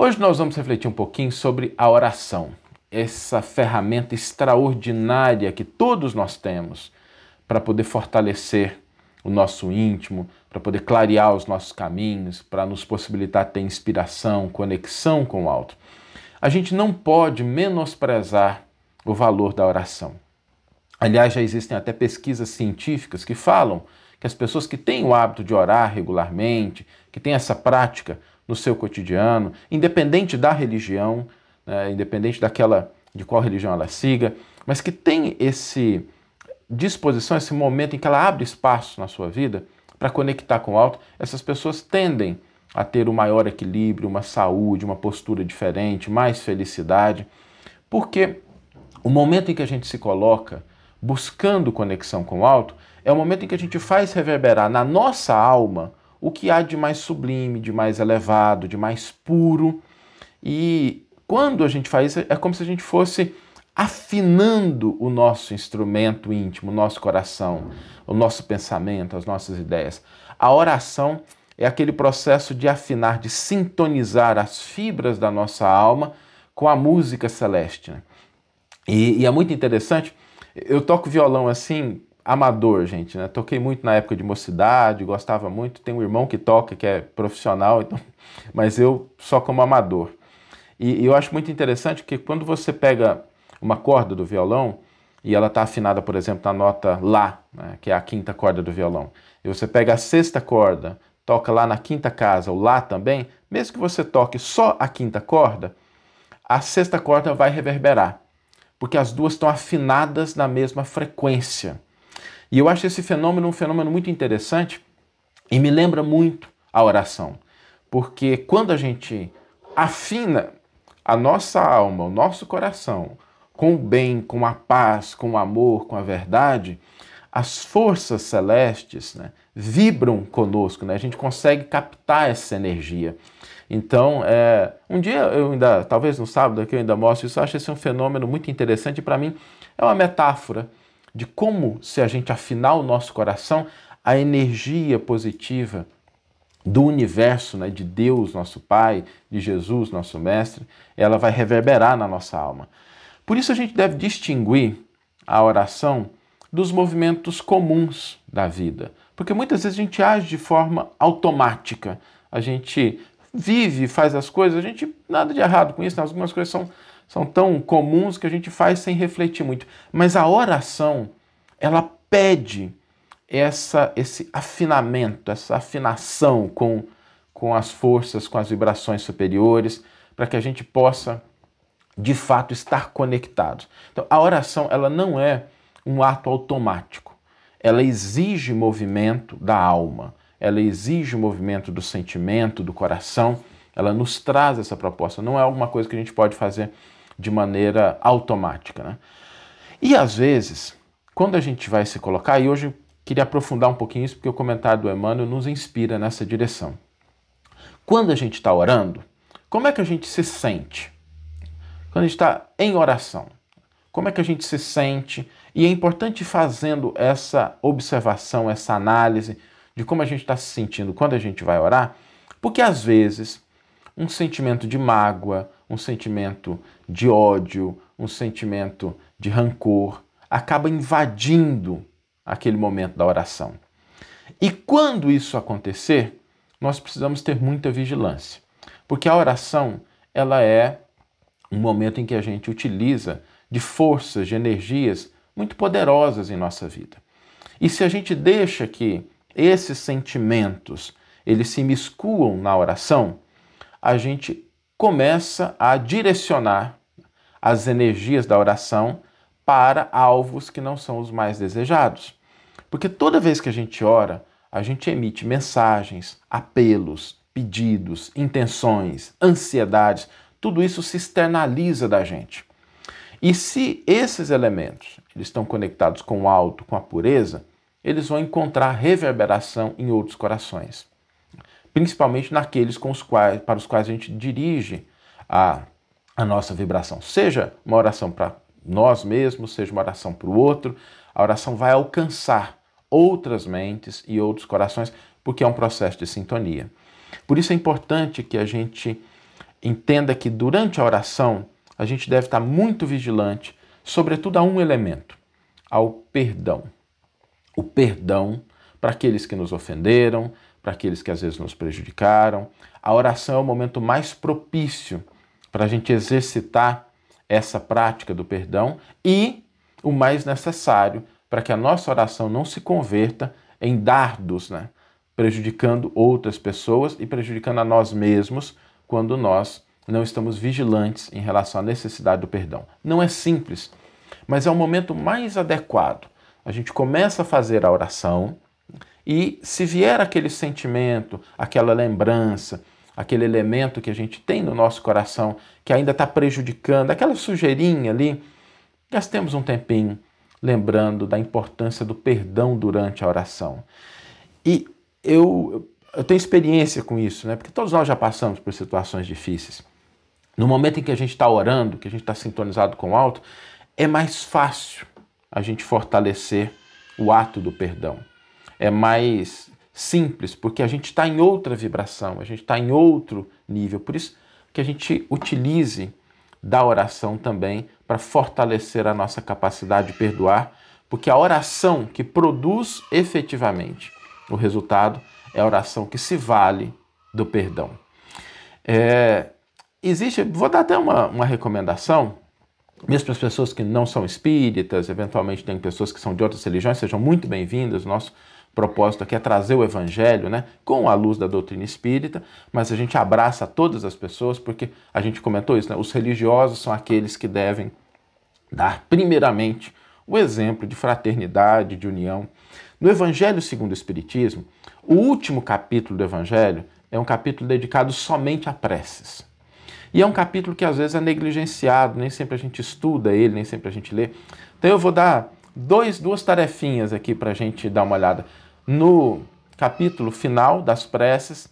Hoje nós vamos refletir um pouquinho sobre a oração, essa ferramenta extraordinária que todos nós temos para poder fortalecer o nosso íntimo, para poder clarear os nossos caminhos, para nos possibilitar ter inspiração, conexão com o alto. A gente não pode menosprezar o valor da oração. Aliás, já existem até pesquisas científicas que falam que as pessoas que têm o hábito de orar regularmente, que têm essa prática no seu cotidiano, independente da religião, né, independente daquela de qual religião ela siga, mas que tem esse disposição, esse momento em que ela abre espaço na sua vida para conectar com o alto, essas pessoas tendem a ter um maior equilíbrio, uma saúde, uma postura diferente, mais felicidade, porque o momento em que a gente se coloca buscando conexão com o alto é o momento em que a gente faz reverberar na nossa alma o que há de mais sublime, de mais elevado, de mais puro. E quando a gente faz isso, é como se a gente fosse afinando o nosso instrumento íntimo, o nosso coração, o nosso pensamento, as nossas ideias. A oração é aquele processo de afinar, de sintonizar as fibras da nossa alma com a música celeste. Né? E, e, é muito interessante. Eu toco violão assim amador, gente, né? Toquei muito na época de mocidade, gostava muito. Tem um irmão que toca, que é profissional, então, mas eu só como amador. E, e eu acho muito interessante que quando você pega uma corda do violão e ela está afinada, por exemplo, na nota Lá, né, que é a quinta corda do violão, e você pega a sexta corda, toca lá na quinta casa, o Lá também, mesmo que você toque só a quinta corda, a sexta corda vai reverberar, porque as duas estão afinadas na mesma frequência. E eu acho esse fenômeno um fenômeno muito interessante e me lembra muito a oração. Porque quando a gente afina a nossa alma, o nosso coração, com o bem, com a paz, com o amor, com a verdade, as forças celestes né, vibram conosco, né? a gente consegue captar essa energia. Então, é, um dia eu ainda, talvez no sábado aqui eu ainda mostro isso, eu acho esse um fenômeno muito interessante para mim é uma metáfora de como, se a gente afinar o nosso coração, a energia positiva do universo, né, de Deus, nosso Pai, de Jesus, nosso Mestre, ela vai reverberar na nossa alma. Por isso a gente deve distinguir a oração dos movimentos comuns da vida, porque muitas vezes a gente age de forma automática, a gente vive, faz as coisas, a gente nada de errado com isso, né? algumas coisas são são tão comuns que a gente faz sem refletir muito. Mas a oração, ela pede essa, esse afinamento, essa afinação com, com as forças, com as vibrações superiores, para que a gente possa, de fato, estar conectado. Então, a oração, ela não é um ato automático. Ela exige movimento da alma, ela exige movimento do sentimento, do coração. Ela nos traz essa proposta. Não é alguma coisa que a gente pode fazer de maneira automática. Né? E às vezes, quando a gente vai se colocar, e hoje queria aprofundar um pouquinho isso, porque o comentário do Emmanuel nos inspira nessa direção. Quando a gente está orando, como é que a gente se sente? Quando a gente está em oração, como é que a gente se sente? E é importante fazendo essa observação, essa análise de como a gente está se sentindo quando a gente vai orar, porque às vezes um sentimento de mágoa, um sentimento de ódio, um sentimento de rancor, acaba invadindo aquele momento da oração. E quando isso acontecer, nós precisamos ter muita vigilância, porque a oração ela é um momento em que a gente utiliza de forças, de energias muito poderosas em nossa vida. E se a gente deixa que esses sentimentos eles se miscuam na oração, a gente começa a direcionar as energias da oração para alvos que não são os mais desejados. Porque toda vez que a gente ora, a gente emite mensagens, apelos, pedidos, intenções, ansiedades, tudo isso se externaliza da gente. E se esses elementos eles estão conectados com o alto, com a pureza, eles vão encontrar reverberação em outros corações principalmente naqueles com os quais, para os quais a gente dirige a, a nossa vibração. Seja uma oração para nós mesmos, seja uma oração para o outro, a oração vai alcançar outras mentes e outros corações, porque é um processo de sintonia. Por isso é importante que a gente entenda que durante a oração a gente deve estar muito vigilante, sobretudo a um elemento, ao perdão. O perdão para aqueles que nos ofenderam, para aqueles que às vezes nos prejudicaram. A oração é o momento mais propício para a gente exercitar essa prática do perdão e o mais necessário para que a nossa oração não se converta em dardos, né? prejudicando outras pessoas e prejudicando a nós mesmos quando nós não estamos vigilantes em relação à necessidade do perdão. Não é simples, mas é o momento mais adequado. A gente começa a fazer a oração e se vier aquele sentimento, aquela lembrança, aquele elemento que a gente tem no nosso coração que ainda está prejudicando, aquela sujeirinha ali, gastemos um tempinho lembrando da importância do perdão durante a oração. E eu, eu tenho experiência com isso, né? porque todos nós já passamos por situações difíceis. No momento em que a gente está orando, que a gente está sintonizado com o alto, é mais fácil a gente fortalecer o ato do perdão. É mais simples, porque a gente está em outra vibração, a gente está em outro nível. Por isso que a gente utilize da oração também para fortalecer a nossa capacidade de perdoar, porque a oração que produz efetivamente o resultado é a oração que se vale do perdão. É, existe, vou dar até uma, uma recomendação, mesmo para as pessoas que não são espíritas, eventualmente tem pessoas que são de outras religiões, sejam muito bem-vindas. Nosso propósito aqui é trazer o evangelho, né, com a luz da doutrina espírita, mas a gente abraça todas as pessoas porque a gente comentou isso, né? Os religiosos são aqueles que devem dar primeiramente o exemplo de fraternidade, de união. No Evangelho segundo o Espiritismo, o último capítulo do Evangelho é um capítulo dedicado somente a preces. E é um capítulo que às vezes é negligenciado, nem sempre a gente estuda ele, nem sempre a gente lê. Então eu vou dar dois, duas tarefinhas aqui para a gente dar uma olhada. No capítulo final das preces,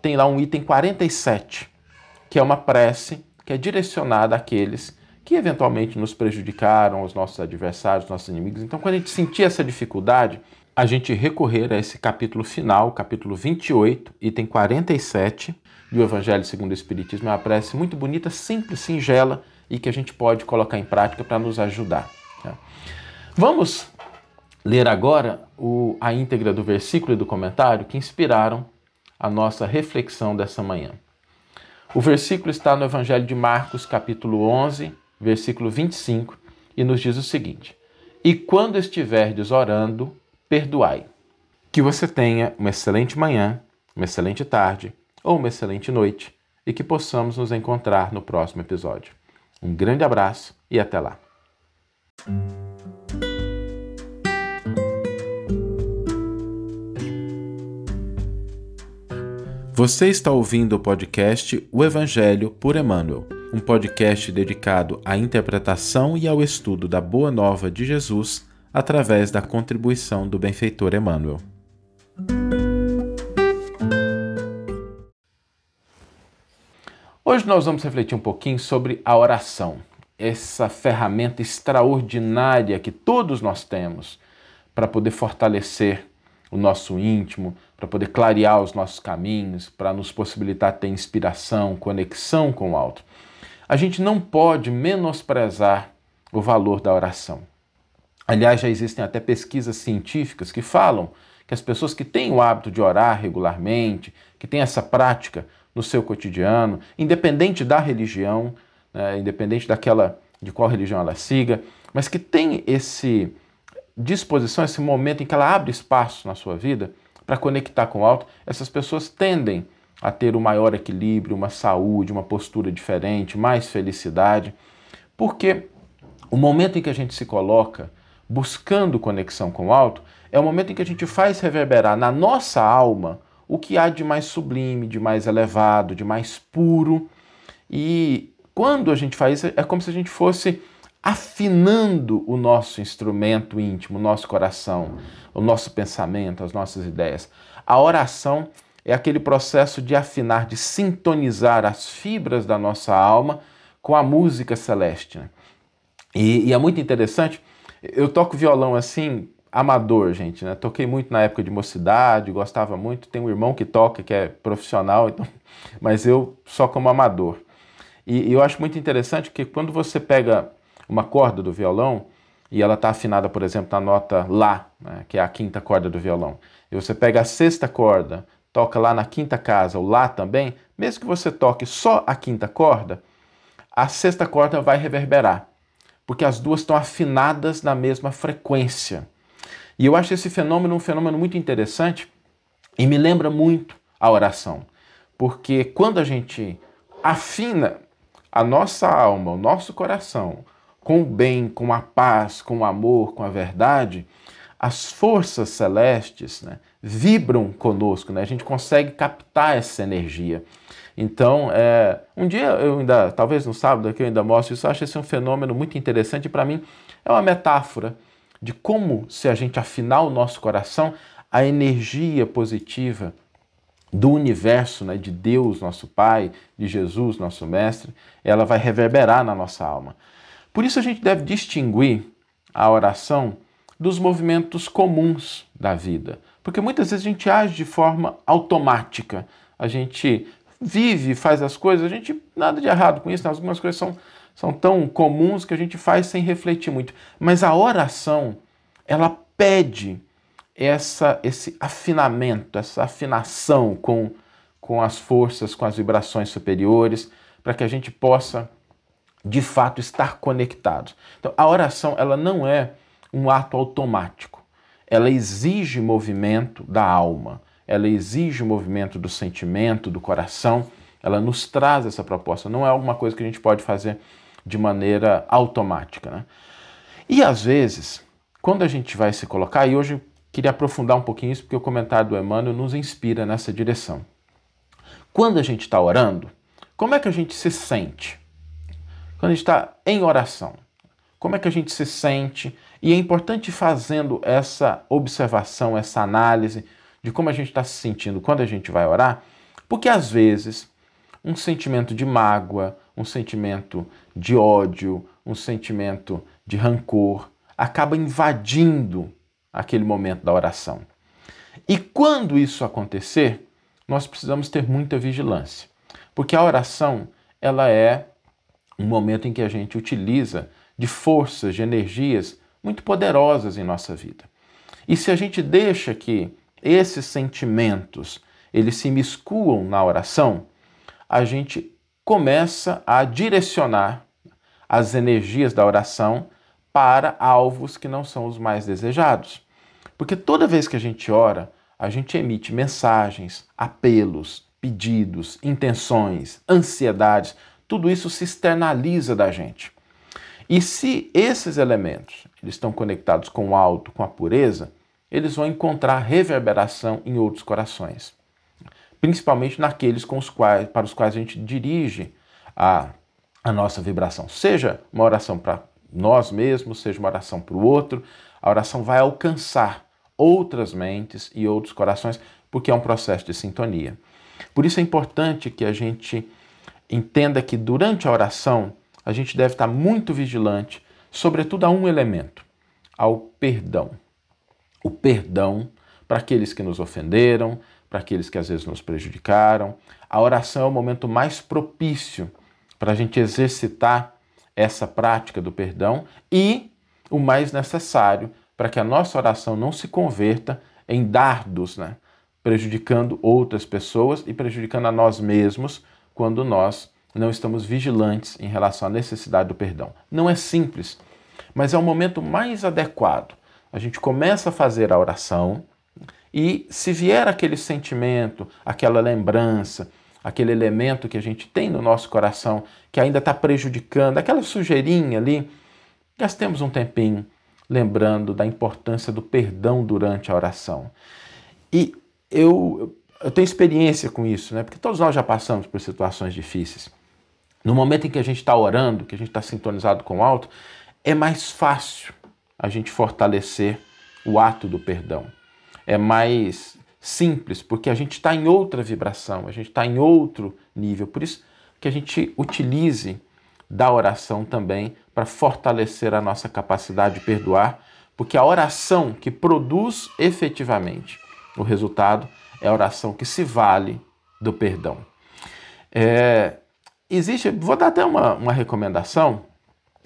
tem lá um item 47, que é uma prece que é direcionada àqueles que eventualmente nos prejudicaram, os nossos adversários, nossos inimigos. Então, quando a gente sentir essa dificuldade, a gente recorrer a esse capítulo final, capítulo 28, item 47 do Evangelho segundo o Espiritismo. É uma prece muito bonita, simples, singela e que a gente pode colocar em prática para nos ajudar. Tá? Vamos ler agora o, a íntegra do versículo e do comentário que inspiraram a nossa reflexão dessa manhã. O versículo está no Evangelho de Marcos, capítulo 11, versículo 25, e nos diz o seguinte: E quando estiverdes orando, perdoai. Que você tenha uma excelente manhã, uma excelente tarde ou uma excelente noite e que possamos nos encontrar no próximo episódio. Um grande abraço e até lá. Você está ouvindo o podcast O Evangelho por Emmanuel um podcast dedicado à interpretação e ao estudo da Boa Nova de Jesus através da contribuição do benfeitor Emmanuel. Hoje nós vamos refletir um pouquinho sobre a oração, essa ferramenta extraordinária que todos nós temos para poder fortalecer o nosso íntimo, para poder clarear os nossos caminhos, para nos possibilitar ter inspiração, conexão com o alto a gente não pode menosprezar o valor da oração. Aliás, já existem até pesquisas científicas que falam que as pessoas que têm o hábito de orar regularmente, que têm essa prática no seu cotidiano, independente da religião, né, independente daquela de qual religião ela siga, mas que tem esse disposição, esse momento em que ela abre espaço na sua vida para conectar com o alto, essas pessoas tendem a ter um maior equilíbrio, uma saúde, uma postura diferente, mais felicidade. Porque o momento em que a gente se coloca buscando conexão com o alto é o momento em que a gente faz reverberar na nossa alma o que há de mais sublime, de mais elevado, de mais puro. E quando a gente faz isso, é como se a gente fosse afinando o nosso instrumento íntimo, o nosso coração, o nosso pensamento, as nossas ideias. A oração é aquele processo de afinar, de sintonizar as fibras da nossa alma com a música celeste. Né? E, e, é muito interessante, eu toco violão assim amador, gente, né? Toquei muito na época de mocidade, gostava muito. Tem um irmão que toca, que é profissional, então, mas eu só como amador. E, e eu acho muito interessante que quando você pega uma corda do violão e ela está afinada, por exemplo, na nota Lá, né, que é a quinta corda do violão, e você pega a sexta corda, toca lá na quinta casa, o Lá também, mesmo que você toque só a quinta corda, a sexta corda vai reverberar, porque as duas estão afinadas na mesma frequência. E eu acho esse fenômeno um fenômeno muito interessante e me lembra muito a oração, porque quando a gente afina a nossa alma, o nosso coração, com o bem, com a paz, com o amor, com a verdade, as forças celestes né, vibram conosco, né? a gente consegue captar essa energia. Então, é, um dia eu ainda, talvez no sábado aqui eu ainda mostro isso, eu acho esse um fenômeno muito interessante para mim é uma metáfora de como, se a gente afinar o nosso coração, a energia positiva do universo, né, de Deus, nosso Pai, de Jesus, nosso Mestre, ela vai reverberar na nossa alma. Por isso a gente deve distinguir a oração dos movimentos comuns da vida, porque muitas vezes a gente age de forma automática, a gente vive, faz as coisas, a gente nada de errado com isso, né? algumas coisas são, são tão comuns que a gente faz sem refletir muito. Mas a oração, ela pede essa, esse afinamento, essa afinação com, com as forças, com as vibrações superiores, para que a gente possa de fato estar conectados. Então, a oração ela não é um ato automático. Ela exige movimento da alma, ela exige movimento do sentimento, do coração. Ela nos traz essa proposta. Não é alguma coisa que a gente pode fazer de maneira automática. Né? E às vezes, quando a gente vai se colocar, e hoje queria aprofundar um pouquinho isso, porque o comentário do Emmanuel nos inspira nessa direção. Quando a gente está orando, como é que a gente se sente? Quando a gente está em oração, como é que a gente se sente? E é importante fazendo essa observação, essa análise de como a gente está se sentindo quando a gente vai orar, porque às vezes um sentimento de mágoa, um sentimento de ódio, um sentimento de rancor acaba invadindo aquele momento da oração. E quando isso acontecer, nós precisamos ter muita vigilância, porque a oração ela é um momento em que a gente utiliza de forças, de energias muito poderosas em nossa vida. E se a gente deixa que esses sentimentos eles se miscuam na oração, a gente começa a direcionar as energias da oração para alvos que não são os mais desejados. Porque toda vez que a gente ora, a gente emite mensagens, apelos, pedidos, intenções, ansiedades, tudo isso se externaliza da gente. E se esses elementos eles estão conectados com o alto, com a pureza, eles vão encontrar reverberação em outros corações, principalmente naqueles com os quais, para os quais a gente dirige a, a nossa vibração. Seja uma oração para nós mesmos, seja uma oração para o outro, a oração vai alcançar outras mentes e outros corações, porque é um processo de sintonia. Por isso é importante que a gente entenda que durante a oração a gente deve estar muito vigilante, sobretudo a um elemento, ao perdão. O perdão para aqueles que nos ofenderam, para aqueles que às vezes nos prejudicaram. A oração é o momento mais propício para a gente exercitar essa prática do perdão e o mais necessário para que a nossa oração não se converta em dardos, né? prejudicando outras pessoas e prejudicando a nós mesmos quando nós não estamos vigilantes em relação à necessidade do perdão. Não é simples, mas é o momento mais adequado. A gente começa a fazer a oração e se vier aquele sentimento, aquela lembrança, aquele elemento que a gente tem no nosso coração que ainda está prejudicando, aquela sujeirinha ali, gastemos um tempinho lembrando da importância do perdão durante a oração. E eu, eu tenho experiência com isso, né? Porque todos nós já passamos por situações difíceis. No momento em que a gente está orando, que a gente está sintonizado com o alto, é mais fácil a gente fortalecer o ato do perdão. É mais simples, porque a gente está em outra vibração, a gente está em outro nível. Por isso que a gente utilize da oração também para fortalecer a nossa capacidade de perdoar, porque a oração que produz efetivamente o resultado é a oração que se vale do perdão. É, existe, vou dar até uma, uma recomendação,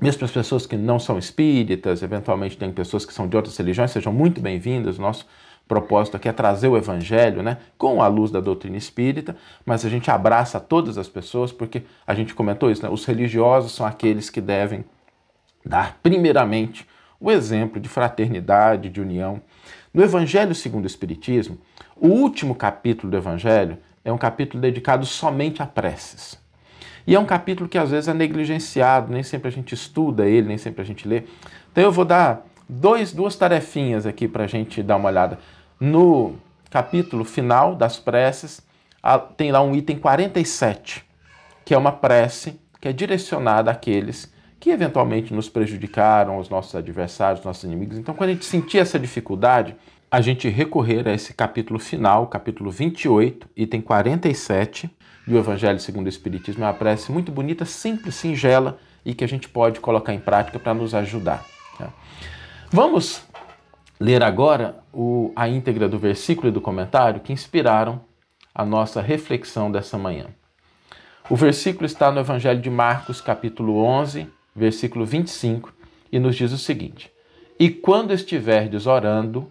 mesmo para as pessoas que não são espíritas, eventualmente tem pessoas que são de outras religiões, sejam muito bem-vindas. Nosso propósito aqui é trazer o evangelho, né, com a luz da doutrina espírita, mas a gente abraça todas as pessoas, porque a gente comentou isso, né, os religiosos são aqueles que devem dar primeiramente o exemplo de fraternidade, de união. No Evangelho segundo o Espiritismo, o último capítulo do Evangelho é um capítulo dedicado somente a preces. E é um capítulo que às vezes é negligenciado, nem sempre a gente estuda ele, nem sempre a gente lê. Então eu vou dar dois, duas tarefinhas aqui para a gente dar uma olhada. No capítulo final das preces, tem lá um item 47, que é uma prece que é direcionada àqueles que eventualmente nos prejudicaram, os nossos adversários, nossos inimigos. Então, quando a gente sentir essa dificuldade, a gente recorrer a esse capítulo final, capítulo 28, item 47 do Evangelho segundo o Espiritismo. É uma prece muito bonita, simples, singela e que a gente pode colocar em prática para nos ajudar. Tá? Vamos ler agora o, a íntegra do versículo e do comentário que inspiraram a nossa reflexão dessa manhã. O versículo está no Evangelho de Marcos, capítulo 11, versículo 25, e nos diz o seguinte: E quando estiverdes orando,